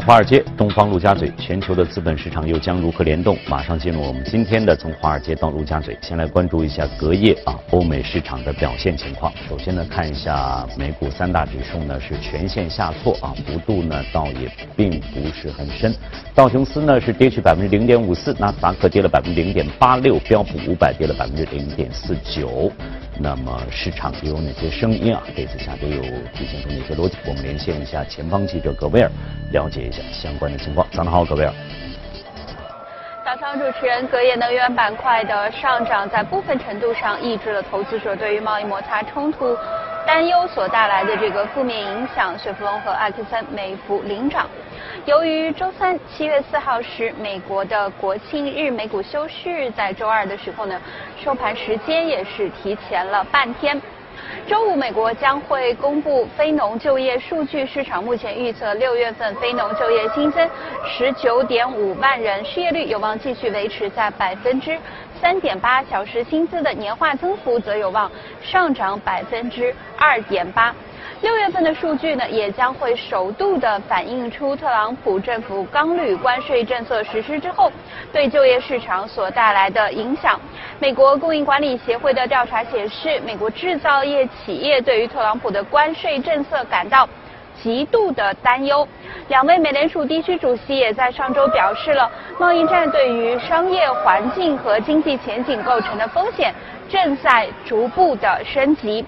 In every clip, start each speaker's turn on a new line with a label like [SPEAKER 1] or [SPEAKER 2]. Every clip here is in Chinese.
[SPEAKER 1] 华尔街，东方陆家嘴，全球的资本市场又将如何联动？马上进入我们今天的从华尔街到陆家嘴，先来关注一下隔夜啊欧美市场的表现情况。首先呢，看一下美股三大指数呢是全线下挫啊，幅度呢倒也并不是很深。道琼斯呢是跌去百分之零点五四，纳斯达克跌了百分之零点八六，标普五百跌了百分之零点四九。那么市场又有哪些声音啊？这次下跌又体现出哪些逻辑？我们连线一下前方记者葛威尔，了解一下相关的情况。早上好，葛威尔。
[SPEAKER 2] 早上，主持人，隔夜能源板块的上涨，在部分程度上抑制了投资者对于贸易摩擦冲突担忧所带来的这个负面影响。雪佛龙和埃克森美孚领涨。由于周三七月四号是美国的国庆日，美股休市，在周二的时候呢，收盘时间也是提前了半天。周五，美国将会公布非农就业数据，市场目前预测六月份非农就业新增十九点五万人，失业率有望继续维持在百分之三点八，小时薪资的年化增幅则有望上涨百分之二点八。六月份的数据呢，也将会首度的反映出特朗普政府钢铝关税政策实施之后对就业市场所带来的影响。美国供应管理协会的调查显示，美国制造业企业对于特朗普的关税政策感到极度的担忧。两位美联储地区主席也在上周表示了，贸易战对于商业环境和经济前景构成的风险正在逐步的升级。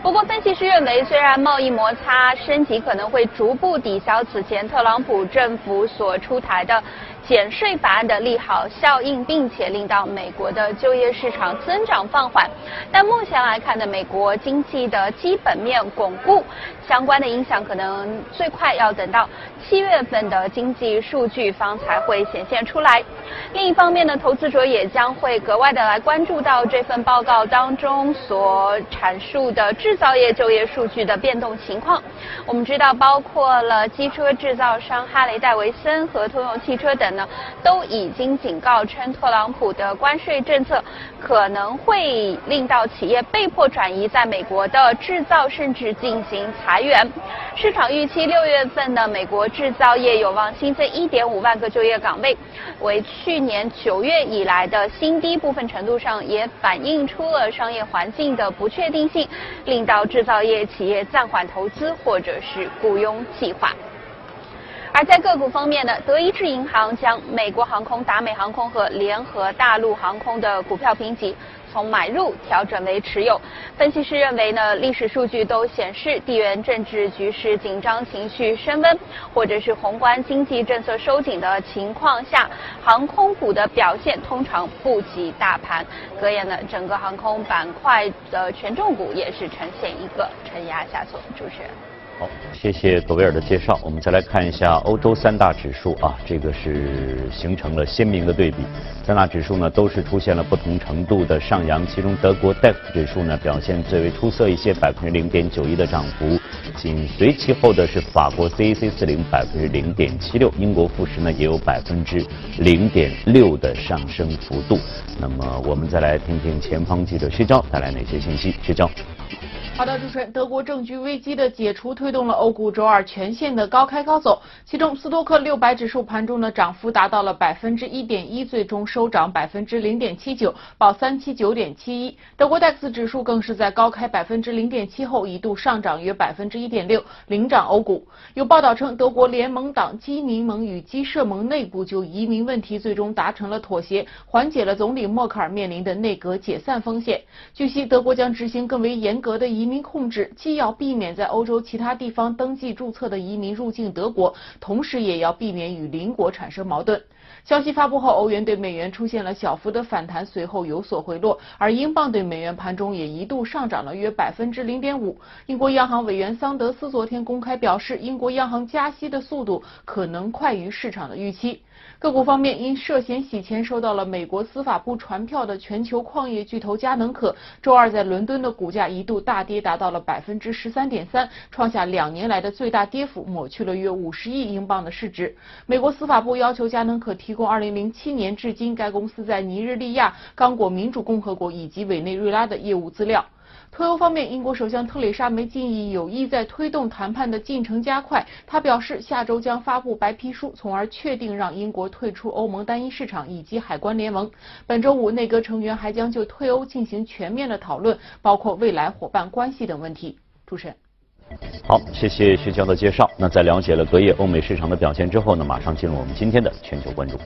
[SPEAKER 2] 不过，分析师认为，虽然贸易摩擦升级可能会逐步抵消此前特朗普政府所出台的。减税法案的利好效应，并且令到美国的就业市场增长放缓。但目前来看呢，美国经济的基本面巩固，相关的影响可能最快要等到七月份的经济数据方才会显现出来。另一方面呢，投资者也将会格外的来关注到这份报告当中所阐述的制造业就业数据的变动情况。我们知道，包括了机车制造商哈雷戴维森和通用汽车等呢。都已经警告称，特朗普的关税政策可能会令到企业被迫转移在美国的制造，甚至进行裁员。市场预期六月份的美国制造业有望新增一点五万个就业岗位，为去年九月以来的新低。部分程度上也反映出了商业环境的不确定性，令到制造业企业暂缓投资或者是雇佣计划。而在个股方面呢，德意志银行将美国航空、达美航空和联合大陆航空的股票评级从买入调整为持有。分析师认为呢，历史数据都显示地缘政治局势紧张情绪升温，或者是宏观经济政策收紧的情况下，航空股的表现通常不及大盘。隔夜呢，整个航空板块的权重股也是呈现一个承压下挫。主持人。
[SPEAKER 1] 好，谢谢朵威尔的介绍。我们再来看一下欧洲三大指数啊，这个是形成了鲜明的对比。三大指数呢都是出现了不同程度的上扬，其中德国 DAX 指数呢表现最为出色一些，百分之零点九一的涨幅。紧随其后的是法国 CAC 四零，百分之零点七六。英国富时呢也有百分之零点六的上升幅度。那么我们再来听听前方记者薛娇带来哪些信息？薛娇。
[SPEAKER 3] 好的，主持人，德国政局危机的解除推动了欧股周二全线的高开高走，其中斯托克六百指数盘中的涨幅达到了百分之一点一，最终收涨百分之零点七九，报三七九点七一。德国 DAX 指数更是在高开百分之零点七后一度上涨约百分之一点六，领涨欧股。有报道称，德国联盟党基民盟与基社盟内部就移民问题最终达成了妥协，缓解了总理默克尔面临的内阁解散风险。据悉，德国将执行更为严格的移。移民控制既要避免在欧洲其他地方登记注册的移民入境德国，同时也要避免与邻国产生矛盾。消息发布后，欧元对美元出现了小幅的反弹，随后有所回落，而英镑对美元盘中也一度上涨了约百分之零点五。英国央行委员桑德斯昨天公开表示，英国央行加息的速度可能快于市场的预期。个股方面，因涉嫌洗钱收到了美国司法部传票的全球矿业巨头嘉能可，周二在伦敦的股价一度大跌，达到了百分之十三点三，创下两年来的最大跌幅，抹去了约五十亿英镑的市值。美国司法部要求嘉能可提供二零零七年至今该公司在尼日利亚、刚果民主共和国以及委内瑞拉的业务资料。脱欧方面，英国首相特蕾莎梅建议有意在推动谈判的进程加快。她表示，下周将发布白皮书，从而确定让英国退出欧盟单一市场以及海关联盟。本周五，内阁成员还将就退欧进行全面的讨论，包括未来伙伴关系等问题。主持人。
[SPEAKER 1] 好，谢谢徐娇的介绍。那在了解了隔夜欧美市场的表现之后呢，马上进入我们今天的全球关注。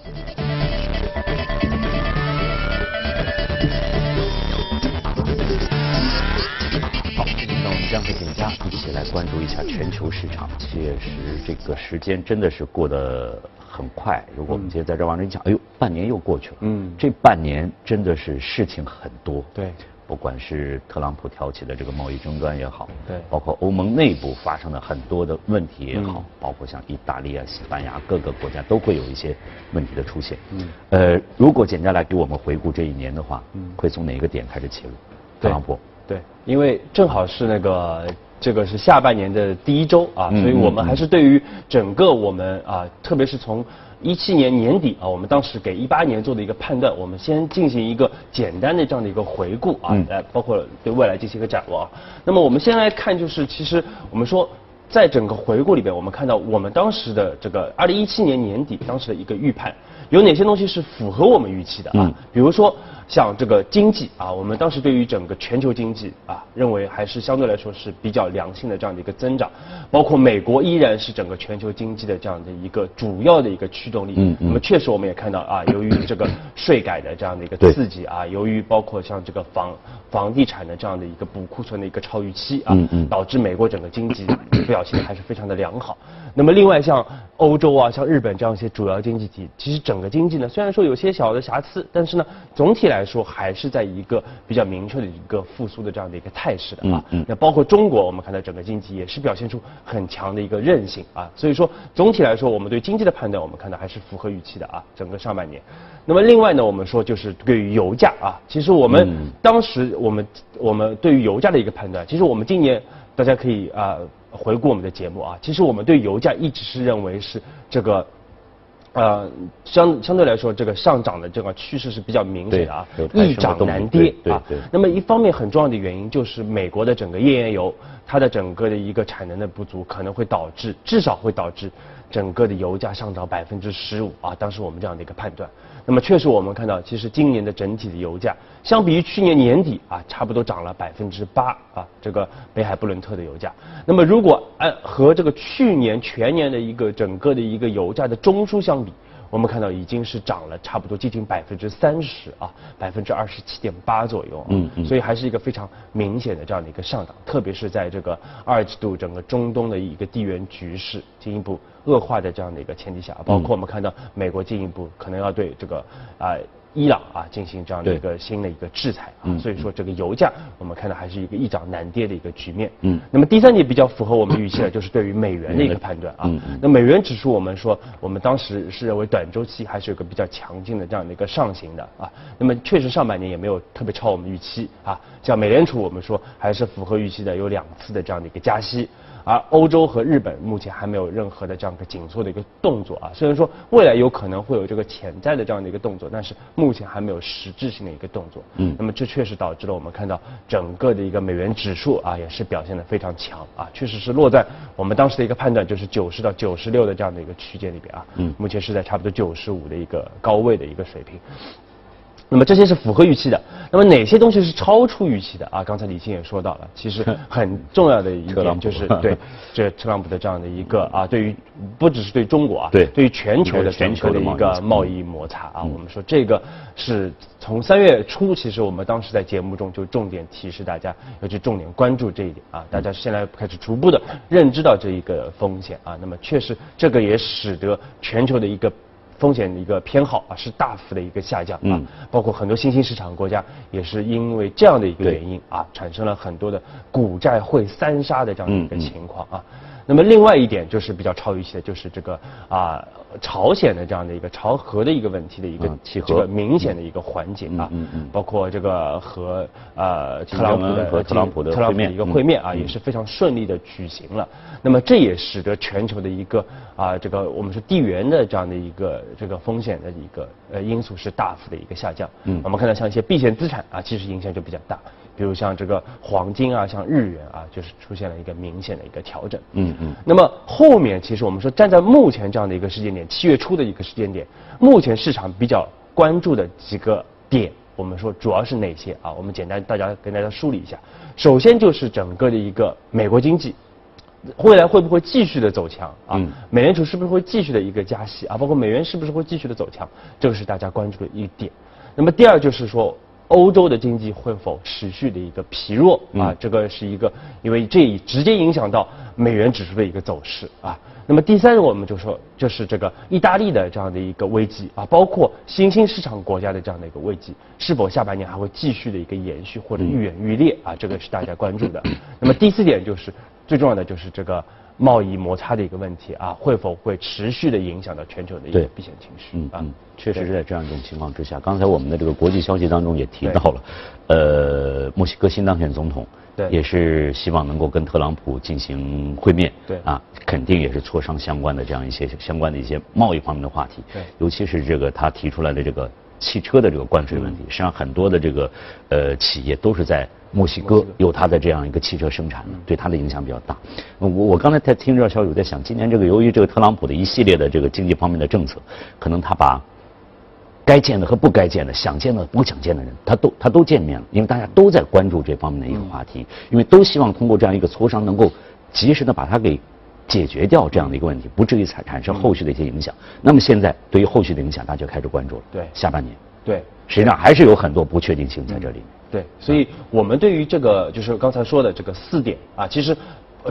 [SPEAKER 1] 今天呢，我们将和景佳一起来关注一下全球市场。确实，这个时间真的是过得很快。如果我们今天在这往这一讲，哎呦，半年又过去了。嗯，这半年真的是事情很多。
[SPEAKER 4] 对。
[SPEAKER 1] 不管是特朗普挑起的这个贸易争端也好，
[SPEAKER 4] 对，
[SPEAKER 1] 包括欧盟内部发生的很多的问题也好，包括像意大利啊、西班牙各个国家都会有一些问题的出现。嗯，呃，如果简单来给我们回顾这一年的话，嗯，会从哪个点开始切入？特朗普，
[SPEAKER 4] 对，因为正好是那个这个是下半年的第一周啊，所以我们还是对于整个我们啊，特别是从。一七年年底啊，我们当时给一八年做的一个判断，我们先进行一个简单的这样的一个回顾啊，来包括对未来进行一个展望。那么我们先来看，就是其实我们说，在整个回顾里边，我们看到我们当时的这个二零一七年年底当时的一个预判，有哪些东西是符合我们预期的啊？比如说。像这个经济啊，我们当时对于整个全球经济啊，认为还是相对来说是比较良性的这样的一个增长，包括美国依然是整个全球经济的这样的一个主要的一个驱动力。嗯嗯。那么确实我们也看到啊，由于这个税改的这样的一个刺激啊，由于包括像这个房房地产的这样的一个补库存的一个超预期啊，导致美国整个经济表现还是非常的良好。那么另外像欧洲啊，像日本这样一些主要经济体，其实整个经济呢，虽然说有些小的瑕疵，但是呢，总体来说还是在一个比较明确的一个复苏的这样的一个态势的啊。那包括中国，我们看到整个经济也是表现出很强的一个韧性啊。所以说总体来说，我们对经济的判断，我们看到还是符合预期的啊。整个上半年，那么另外呢，我们说就是对于油价啊，其实我们当时我们我们对于油价的一个判断，其实我们今年大家可以啊。回顾我们的节目啊，其实我们对油价一直是认为是这个，呃，相相对来说这个上涨的这个趋势是比较明显的啊，易涨难跌啊。那么一方面很重要的原因就是美国的整个页岩油，它的整个的一个产能的不足，可能会导致至少会导致整个的油价上涨百分之十五啊。当时我们这样的一个判断。那么确实，我们看到，其实今年的整体的油价，相比于去年年底啊，差不多涨了百分之八啊。这个北海布伦特的油价，那么如果按和这个去年全年的一个整个的一个油价的中枢相比。我们看到已经是涨了差不多接近百分之三十啊，百分之二十七点八左右，嗯嗯，所以还是一个非常明显的这样的一个上涨，特别是在这个二季度整个中东的一个地缘局势进一步恶化的这样的一个前提下，包括我们看到美国进一步可能要对这个啊。伊朗啊，进行这样的一个新的一个制裁啊，所以说这个油价我们看到还是一个一涨难跌的一个局面。嗯，那么第三点比较符合我们预期的，就是对于美元的一个判断啊。那美元指数我们说，我们当时是认为短周期还是有个比较强劲的这样的一个上行的啊。那么确实上半年也没有特别超我们预期啊。像美联储我们说还是符合预期的，有两次的这样的一个加息。而欧洲和日本目前还没有任何的这样一个紧缩的一个动作啊，虽然说未来有可能会有这个潜在的这样的一个动作，但是目前还没有实质性的一个动作。嗯，那么这确实导致了我们看到整个的一个美元指数啊，也是表现的非常强啊，确实是落在我们当时的一个判断，就是九十到九十六的这样的一个区间里边啊。嗯，目前是在差不多九十五的一个高位的一个水平。那么这些是符合预期的，那么哪些东西是超出预期的啊？刚才李欣也说到了，其实 很重要的一点就是对 这特朗普的这样的一个啊，对于不只是对中国啊，
[SPEAKER 1] 对，
[SPEAKER 4] 对于全球的全球的一个贸易摩擦啊，我们说这个是从三月初，其实我们当时在节目中就重点提示大家要去重点关注这一点啊，大家现在开始逐步的认知到这一个风险啊，那么确实这个也使得全球的一个。风险的一个偏好啊，是大幅的一个下降啊，包括很多新兴市场国家也是因为这样的一个原因啊，产生了很多的股债汇三杀的这样的一个情况啊。那么另外一点就是比较超预期的，就是这个啊朝鲜的这样的一个朝核的一个问题的一个这个明显的一个缓解啊，包括这个和呃特朗普的
[SPEAKER 1] 和特朗普的
[SPEAKER 4] 特朗普的一个会面啊，也是非常顺利的举行了。那么这也使得全球的一个啊这个我们说地缘的这样的一个这个风险的一个呃因素是大幅的一个下降。嗯，我们看到像一些避险资产啊，其实影响就比较大。比如像这个黄金啊，像日元啊，就是出现了一个明显的一个调整。
[SPEAKER 1] 嗯嗯。
[SPEAKER 4] 那么后面其实我们说站在目前这样的一个时间点，七月初的一个时间点，目前市场比较关注的几个点，我们说主要是哪些啊？我们简单大家跟大家梳理一下。首先就是整个的一个美国经济。未来会不会继续的走强啊？美联储是不是会继续的一个加息啊？包括美元是不是会继续的走强？这个是大家关注的一点。那么第二就是说，欧洲的经济会否持续的一个疲弱啊？这个是一个，因为这直接影响到美元指数的一个走势啊。那么第三个我们就说，就是这个意大利的这样的一个危机啊，包括新兴市场国家的这样的一个危机，是否下半年还会继续的一个延续或者愈演愈烈啊？这个是大家关注的。那么第四点就是。最重要的就是这个贸易摩擦的一个问题啊，会否会持续的影响到全球的一个避险情绪？
[SPEAKER 1] 嗯，确实是在这样一种情况之下。刚才我们的这个国际消息当中也提到了，呃，墨西哥新当选总统对。也是希望能够跟特朗普进行会面，
[SPEAKER 4] 对。
[SPEAKER 1] 啊，肯定也是磋商相关的这样一些相关的一些贸易方面的话题，
[SPEAKER 4] 对，
[SPEAKER 1] 尤其是这个他提出来的这个汽车的这个关税问题，实际上很多的这个呃企业都是在。墨西哥有它的这样一个汽车生产的，对它的影响比较大。我我刚才在听这消息，我在想，今年这个由于这个特朗普的一系列的这个经济方面的政策，可能他把该见的和不该见的、想见的不想见的人，他都他都见面了，因为大家都在关注这方面的一个话题，因为都希望通过这样一个磋商，能够及时的把它给解决掉这样的一个问题，不至于产产生后续的一些影响。那么现在对于后续的影响，大家就开始关注了。
[SPEAKER 4] 对，
[SPEAKER 1] 下半年。
[SPEAKER 4] 对，
[SPEAKER 1] 实际上还是有很多不确定性在这里。
[SPEAKER 4] 对，所以我们对于这个就是刚才说的这个四点啊，其实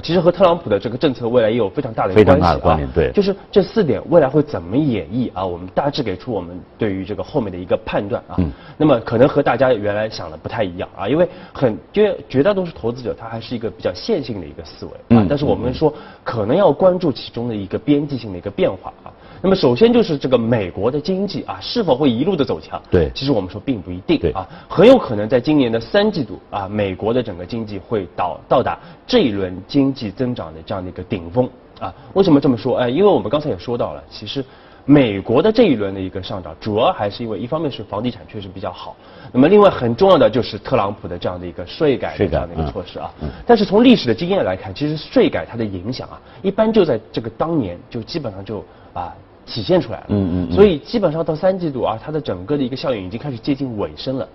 [SPEAKER 4] 其实和特朗普的这个政策未来也有非常大的
[SPEAKER 1] 非常大的关联。对，
[SPEAKER 4] 就是这四点未来会怎么演绎啊？我们大致给出我们对于这个后面的一个判断啊。嗯。那么可能和大家原来想的不太一样啊，因为很绝绝大多数投资者他还是一个比较线性的一个思维啊。嗯。但是我们说可能要关注其中的一个边际性的一个变化啊。那么首先就是这个美国的经济啊，是否会一路的走强？
[SPEAKER 1] 对，
[SPEAKER 4] 其实我们说并不一定。
[SPEAKER 1] 对
[SPEAKER 4] 啊，很有可能在今年的三季度啊，美国的整个经济会到到达这一轮经济增长的这样的一个顶峰啊。为什么这么说？哎，因为我们刚才也说到了，其实美国的这一轮的一个上涨，主要还是因为一方面是房地产确实比较好，那么另外很重要的就是特朗普的这样的一个税改的这样的一个措施啊。但是从历史的经验来看，其实税改它的影响啊，一般就在这个当年就基本上就啊。体现出来了，嗯嗯，所以基本上到三季度啊，它的整个的一个效应已经开始接近尾声了。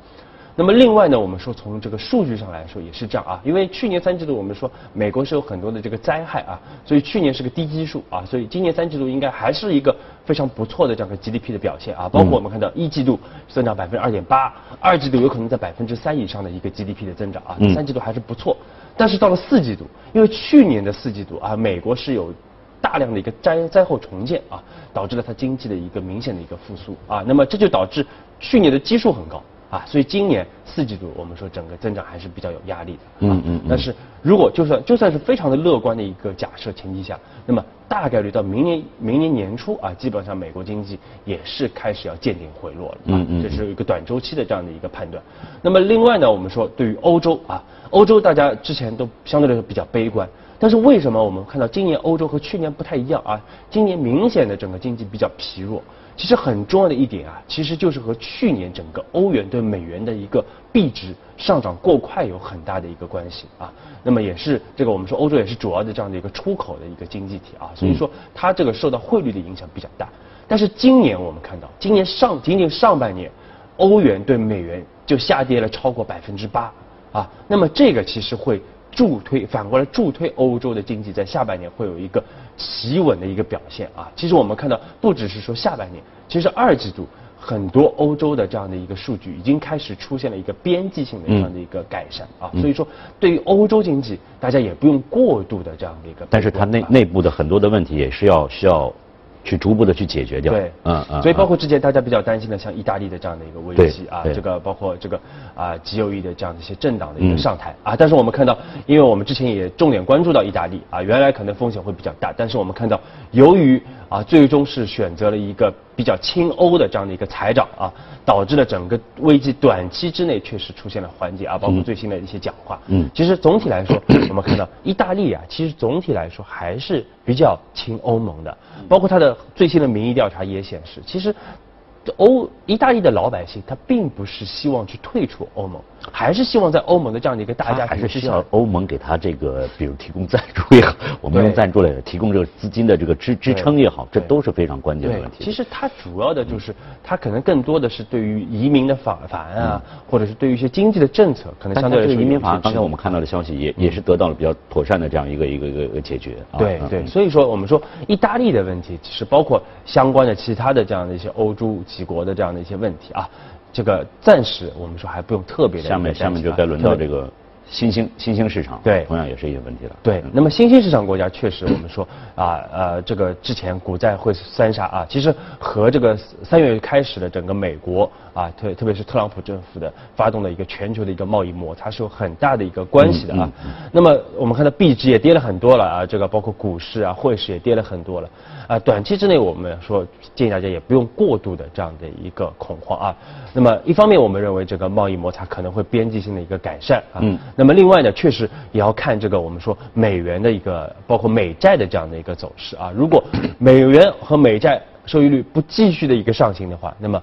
[SPEAKER 4] 那么另外呢，我们说从这个数据上来说也是这样啊，因为去年三季度我们说美国是有很多的这个灾害啊，所以去年是个低基数啊，所以今年三季度应该还是一个非常不错的这样个 GDP 的表现啊，包括我们看到一季度增长百分之二点八，二季度有可能在百分之三以上的一个 GDP 的增长啊，三季度还是不错。但是到了四季度，因为去年的四季度啊，美国是有。大量的一个灾灾后重建啊，导致了它经济的一个明显的一个复苏啊，那么这就导致去年的基数很高啊，所以今年四季度我们说整个增长还是比较有压力的。嗯嗯。但是如果就算就算是非常的乐观的一个假设前提下，那么大概率到明年明年年初啊，基本上美国经济也是开始要见顶回落了。嗯嗯。这是一个短周期的这样的一个判断。那么另外呢，我们说对于欧洲啊，欧洲大家之前都相对来说比较悲观。但是为什么我们看到今年欧洲和去年不太一样啊？今年明显的整个经济比较疲弱。其实很重要的一点啊，其实就是和去年整个欧元对美元的一个币值上涨过快有很大的一个关系啊。那么也是这个我们说欧洲也是主要的这样的一个出口的一个经济体啊，所以说它这个受到汇率的影响比较大。但是今年我们看到，今年上仅仅上半年，欧元对美元就下跌了超过百分之八啊。那么这个其实会。助推反过来助推欧洲的经济在下半年会有一个企稳的一个表现啊。其实我们看到不只是说下半年，其实二季度很多欧洲的这样的一个数据已经开始出现了一个边际性的这样的一个改善啊。所以说对于欧洲经济，大家也不用过度的这样的一个。
[SPEAKER 1] 但是它内内部的很多的问题也是要需要。去逐步的去解决掉。
[SPEAKER 4] 对，嗯嗯。所以包括之前大家比较担心的，像意大利的这样的一个危机啊，这个包括这个啊极右翼的这样的一些政党的一个上台啊。但是我们看到，因为我们之前也重点关注到意大利啊，原来可能风险会比较大，但是我们看到，由于啊最终是选择了一个比较亲欧的这样的一个财长啊，导致了整个危机短期之内确实出现了缓解啊。包括最新的一些讲话，嗯，其实总体来说，我们看到意大利啊，其实总体来说还是比较亲欧盟的，包括它的。最新的民意调查也显示，其实欧意大利的老百姓他并不是希望去退出欧盟，还是希望在欧盟的这样的一个大家
[SPEAKER 1] 还是需要欧盟给他这个，比如提供赞助也好，我们用赞助来提供这个资金的这个支支撑也好，这都是非常关键的问题。
[SPEAKER 4] 其实它主要的就是它可能更多的是对于移民的法法案啊，或者是对于一些经济的政策，可能相对来说
[SPEAKER 1] 移民法案刚才我们看到的消息也也是得到了比较妥善的这样一个一个一个解决。
[SPEAKER 4] 对对，所以说我们说意大利的问题，其实包括相关的其他的这样的一些欧洲几国的这样的一些问题啊。这个暂时我们说还不用特别的。
[SPEAKER 1] 下面下面就该轮到这个新兴新兴市场，
[SPEAKER 4] 对，
[SPEAKER 1] 同样也是一个问题了。
[SPEAKER 4] 对，那么新兴市场国家确实我们说啊呃这个之前股债汇三杀啊，其实和这个三月开始的整个美国啊特特别是特朗普政府的发动的一个全球的一个贸易摩擦是有很大的一个关系的啊。那么我们看到币值也跌了很多了啊，这个包括股市啊汇市也跌了很多了。啊，短期之内我们说建议大家也不用过度的这样的一个恐慌啊。那么一方面我们认为这个贸易摩擦可能会边际性的一个改善啊。嗯。那么另外呢，确实也要看这个我们说美元的一个包括美债的这样的一个走势啊。如果 美元和美债收益率不继续的一个上行的话，那么。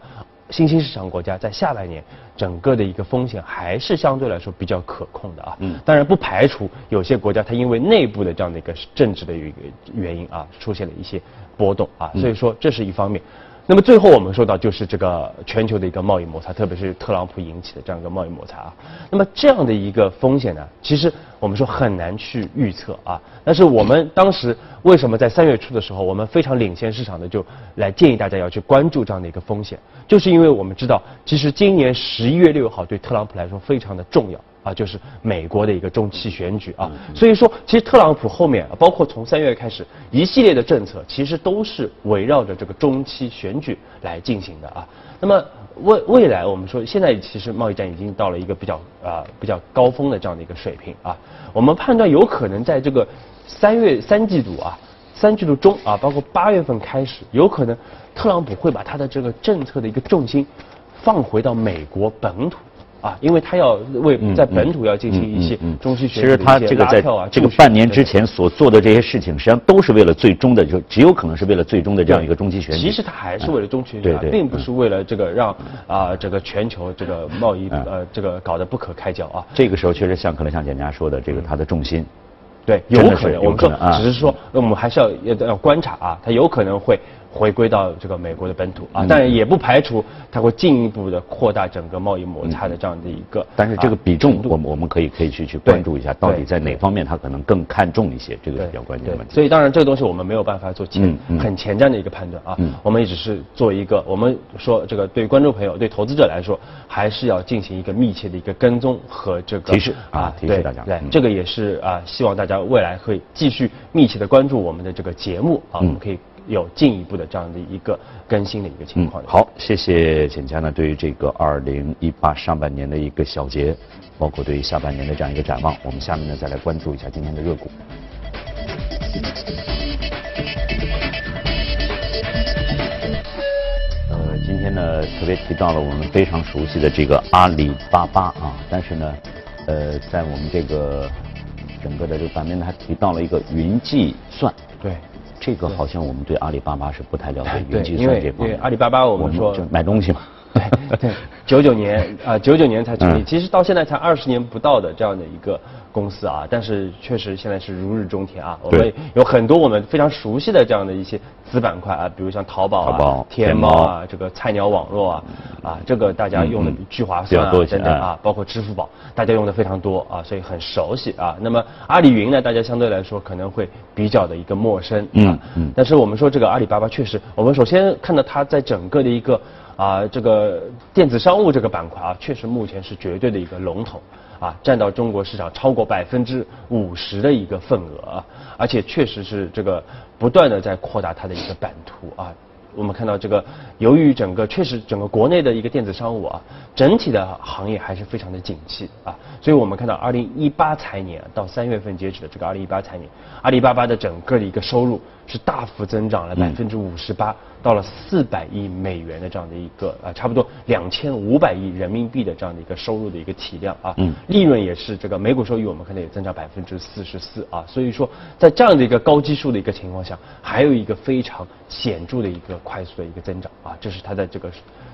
[SPEAKER 4] 新兴市场国家在下半年整个的一个风险还是相对来说比较可控的啊，嗯，当然不排除有些国家它因为内部的这样的一个政治的一个原因啊，出现了一些波动啊，所以说这是一方面。那么最后我们说到就是这个全球的一个贸易摩擦，特别是特朗普引起的这样一个贸易摩擦啊。那么这样的一个风险呢，其实我们说很难去预测啊。但是我们当时为什么在三月初的时候，我们非常领先市场的就来建议大家要去关注这样的一个风险，就是因为我们知道，其实今年十一月六号对特朗普来说非常的重要。啊，就是美国的一个中期选举啊，所以说，其实特朗普后面，包括从三月开始，一系列的政策，其实都是围绕着这个中期选举来进行的啊。那么未未来，我们说现在其实贸易战已经到了一个比较啊比较高峰的这样的一个水平啊。我们判断有可能在这个三月三季度啊，三季度中啊，包括八月份开始，有可能特朗普会把他的这个政策的一个重心放回到美国本土。啊，因为他要为在本土要进行一些中期选举
[SPEAKER 1] 的一些拉票啊，这个半年之前所做的这些事情，实际上都是为了最终的，就只有可能是为了最终的这样一个中期选举。
[SPEAKER 4] 其实他还是为了中期选举，并不是为了这个让啊这个全球这个贸易呃这个搞得不可开交啊。
[SPEAKER 1] 这个时候确实像可能像简家说的，这个他的重心，
[SPEAKER 4] 对，有可能，我们说只是说，我们还是要要要观察啊，他有可能会。回归到这个美国的本土啊，但也不排除它会进一步的扩大整个贸易摩擦的这样的一个。
[SPEAKER 1] 但是这个比重，我们我们可以可以去去关注一下，到底在哪方面它可能更看重一些，这个比较关键的问题。
[SPEAKER 4] 所以当然这个东西我们没有办法做前很前瞻的一个判断啊，我们也只是做一个，我们说这个对观众朋友、对投资者来说，还是要进行一个密切的一个跟踪和这个
[SPEAKER 1] 提示啊，提示大家。
[SPEAKER 4] 对，这个也是啊，希望大家未来会继续密切的关注我们的这个节目啊，我们可以。有进一步的这样的一个更新的一个情况。
[SPEAKER 1] 好，谢谢简家呢，对于这个二零一八上半年的一个小结，包括对于下半年的这样一个展望，我们下面呢再来关注一下今天的热股。呃，今天呢特别提到了我们非常熟悉的这个阿里巴巴啊，但是呢，呃，在我们这个整个的这个版面呢还提到了一个云计算。
[SPEAKER 4] 对。
[SPEAKER 1] 这个好像我们对阿里巴巴是不太了解，云计算这方面。
[SPEAKER 4] 阿里巴巴我们说
[SPEAKER 1] 买东西嘛。
[SPEAKER 4] 对 对，九九年啊，九九年才成立，其实到现在才二十年不到的这样的一个。公司啊，但是确实现在是如日中天啊。我们有很多我们非常熟悉的这样的一些子板块啊，比如像淘宝啊、天猫啊、这个菜鸟网络啊，啊，这个大家用的聚划算啊等等啊，包括支付宝，大家用的非常多啊，所以很熟悉啊。那么阿里云呢，大家相对来说可能会比较的一个陌生啊。嗯。但是我们说这个阿里巴巴确实，我们首先看到它在整个的一个啊这个电子商务这个板块啊，确实目前是绝对的一个龙头。啊，占到中国市场超过百分之五十的一个份额啊，而且确实是这个不断的在扩大它的一个版图啊。我们看到这个，由于整个确实整个国内的一个电子商务啊，整体的行业还是非常的景气啊，所以我们看到二零一八财年到三月份截止的这个二零一八财年，阿里巴巴的整个的一个收入是大幅增长了百分之五十八，到了四百亿美元的这样的一个啊，差不多两千五百亿人民币的这样的一个收入的一个体量啊，嗯，利润也是这个每股收益我们看到也增长百分之四十四啊，所以说在这样的一个高基数的一个情况下，还有一个非常显著的一个快速的一个增长啊，这是它在这个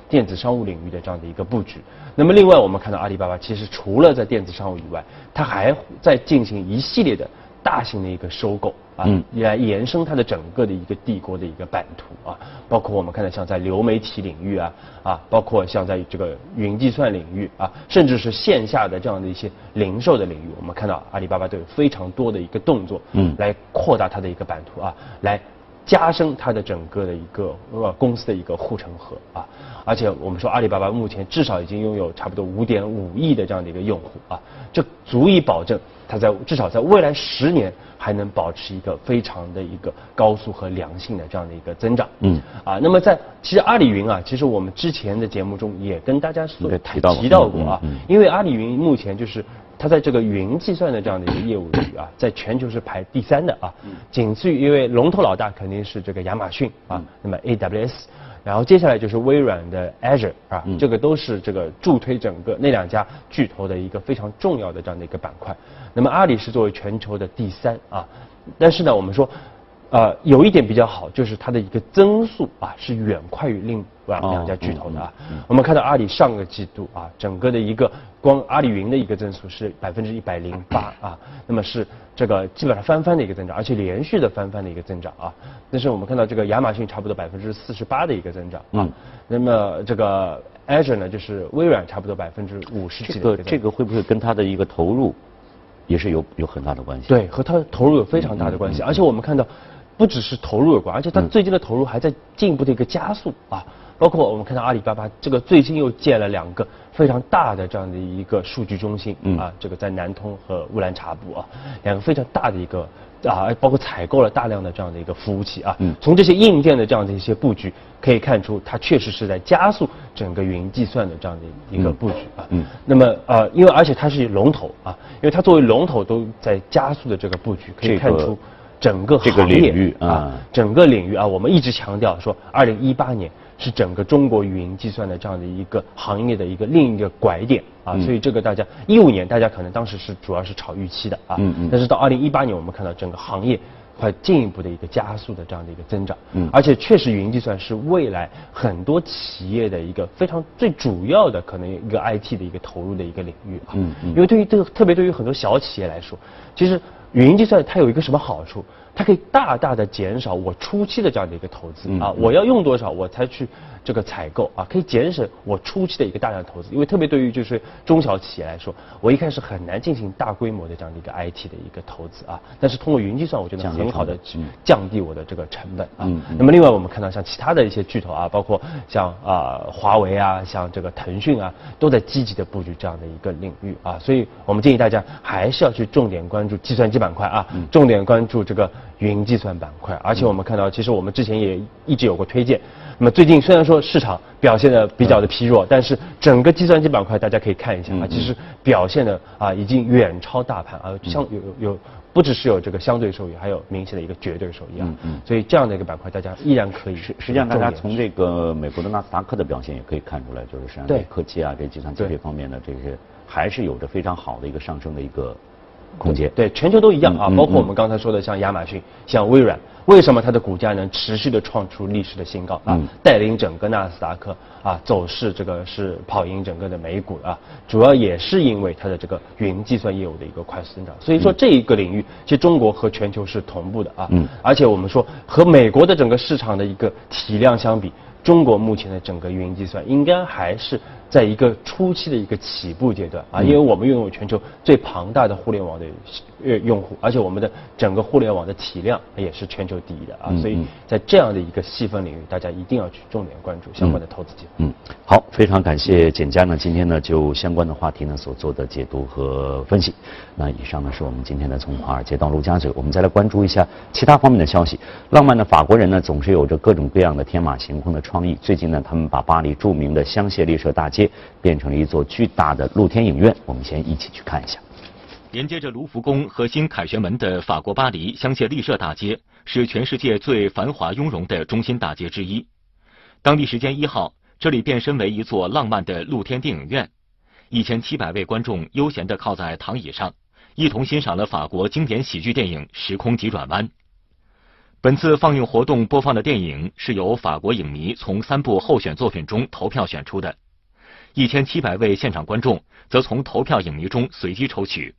[SPEAKER 4] 电子商务领域的这样的一个布局。那么另外我们看到阿里巴巴其实除了在电子商务以外，它还在进行一系列的。大型的一个收购啊，来延伸它的整个的一个帝国的一个版图啊，包括我们看到像在流媒体领域啊啊，包括像在这个云计算领域啊，甚至是线下的这样的一些零售的领域，我们看到阿里巴巴都有非常多的一个动作，嗯，来扩大它的一个版图啊，来加深它的整个的一个呃公司的一个护城河啊，而且我们说阿里巴巴目前至少已经拥有差不多五点五亿的这样的一个用户啊，这足以保证。它在至少在未来十年还能保持一个非常的一个高速和良性的这样的一个增长。嗯。啊，那么在其实阿里云啊，其实我们之前的节目中也跟大家所提到提到过啊，因为阿里云目前就是它在这个云计算的这样的一个业务领域啊，在全球是排第三的啊，仅次于因为龙头老大肯定是这个亚马逊啊，那么 AWS。然后接下来就是微软的 Azure 啊，这个都是这个助推整个那两家巨头的一个非常重要的这样的一个板块。那么阿里是作为全球的第三啊，但是呢，我们说。呃，有一点比较好，就是它的一个增速啊，是远快于另外两家巨头的啊。我们看到阿里上个季度啊，整个的一个光阿里云的一个增速是百分之一百零八啊，那么是这个基本上翻番的一个增长，而且连续的翻番的一个增长啊。但是我们看到这个亚马逊差不多百分之四十八的一个增长啊，那么这个 Azure 呢，就是微软差不多百分之五十几。
[SPEAKER 1] 这个这个会不会跟它的一个投入也是有有很大的关系？
[SPEAKER 4] 对，和它投入有非常大的关系，而且我们看到。不只是投入有关，而且它最近的投入还在进一步的一个加速啊！包括我们看到阿里巴巴这个最近又建了两个非常大的这样的一个数据中心啊，这个在南通和乌兰察布啊，两个非常大的一个啊，包括采购了大量的这样的一个服务器啊。从这些硬件的这样的一些布局可以看出，它确实是在加速整个云计算的这样的一个布局啊。那么呃，因为而且它是龙头啊，因为它作为龙头都在加速的这个布局，可以看出。整个
[SPEAKER 1] 行业啊，
[SPEAKER 4] 整个领域啊，我们一直强调说，二零一八年是整个中国云计算的这样的一个行业的一个另一个拐点啊，所以这个大家一五年大家可能当时是主要是炒预期的啊，但是到二零一八年我们看到整个行业快进一步的一个加速的这样的一个增长，而且确实云计算是未来很多企业的一个非常最主要的可能一个 IT 的一个投入的一个领域啊，因为对于这个特别对于很多小企业来说，其实。云计算它有一个什么好处？它可以大大的减少我初期的这样的一个投资啊，我要用多少我才去这个采购啊，可以节省我初期的一个大量投资。因为特别对于就是中小企业来说，我一开始很难进行大规模的这样的一个 IT 的一个投资啊。但是通过云计算，我觉得很好的去降低我的这个成本啊。那么另外我们看到像其他的一些巨头啊，包括像啊华为啊，像这个腾讯啊，都在积极的布局这样的一个领域啊。所以我们建议大家还是要去重点关注计算机板块啊，重点关注这个。云计算板块，而且我们看到，其实我们之前也一直有过推荐。那么最近虽然说市场表现的比较的疲弱，但是整个计算机板块大家可以看一下啊，其实表现的啊已经远超大盘啊，相有有不只是有这个相对收益，还有明显的一个绝对收益啊。嗯所以这样的一个板块，大家依然可以。
[SPEAKER 1] 实实际上，大家从这个美国的纳斯达克的表现也可以看出来，就是实际上科技啊，这计算机这方面的这些还是有着非常好的一个上升的一个。空间
[SPEAKER 4] 对全球都一样啊，包括我们刚才说的像亚马逊、像微软，为什么它的股价能持续的创出历史的新高啊？带领整个纳斯达克啊走势，这个是跑赢整个的美股啊，主要也是因为它的这个云计算业务的一个快速增长。所以说这一个领域，其实中国和全球是同步的啊，嗯而且我们说和美国的整个市场的一个体量相比。中国目前的整个云计算应该还是在一个初期的一个起步阶段啊，因为我们拥有全球最庞大的互联网的呃用户，而且我们的整个互联网的体量也是全球第一的啊，所以在这样的一个细分领域，大家一定要去重点关注相关的投资机会。嗯，
[SPEAKER 1] 好，非常感谢简佳呢，今天呢就相关的话题呢所做的解读和分析。那以上呢是我们今天的从华尔街到陆家嘴，我们再来关注一下其他方面的消息。浪漫的法国人呢总是有着各种各样的天马行空的创意。最近呢，他们把巴黎著名的香榭丽舍大街变成了一座巨大的露天影院。我们先一起去看一下。
[SPEAKER 5] 连接着卢浮宫和新凯旋门的法国巴黎香榭丽舍大街，是全世界最繁华雍容的中心大街之一。当地时间一号，这里变身为一座浪漫的露天电影院，一千七百位观众悠闲地靠在躺椅上，一同欣赏了法国经典喜剧电影《时空急转弯》。本次放映活动播放的电影是由法国影迷从三部候选作品中投票选出的，一千七百位现场观众则从投票影迷中随机抽取。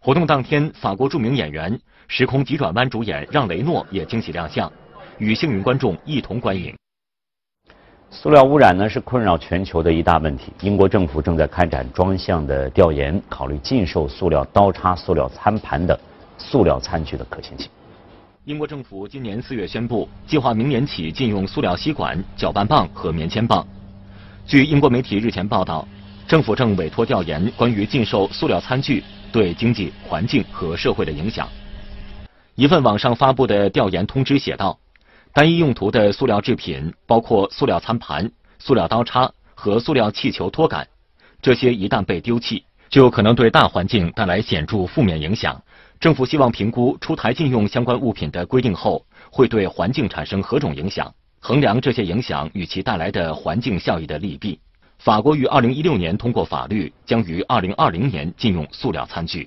[SPEAKER 5] 活动当天，法国著名演员《时空急转弯》主演让·雷诺也惊喜亮相，与幸运观众一同观影。
[SPEAKER 1] 塑料污染呢是困扰全球的一大问题。英国政府正在开展专项的调研，考虑禁售塑料刀叉、塑料餐盘等塑料餐具的可行性。
[SPEAKER 5] 英国政府今年四月宣布，计划明年起禁用塑料吸管、搅拌棒和棉签棒。据英国媒体日前报道，政府正委托调研关于禁售塑料餐具对经济、环境和社会的影响。一份网上发布的调研通知写道。单一用途的塑料制品包括塑料餐盘、塑料刀叉和塑料气球托杆，这些一旦被丢弃，就可能对大环境带来显著负面影响。政府希望评估出台禁用相关物品的规定后会对环境产生何种影响，衡量这些影响与其带来的环境效益的利弊。法国于二零一六年通过法律，将于二零二零年禁用塑料餐具。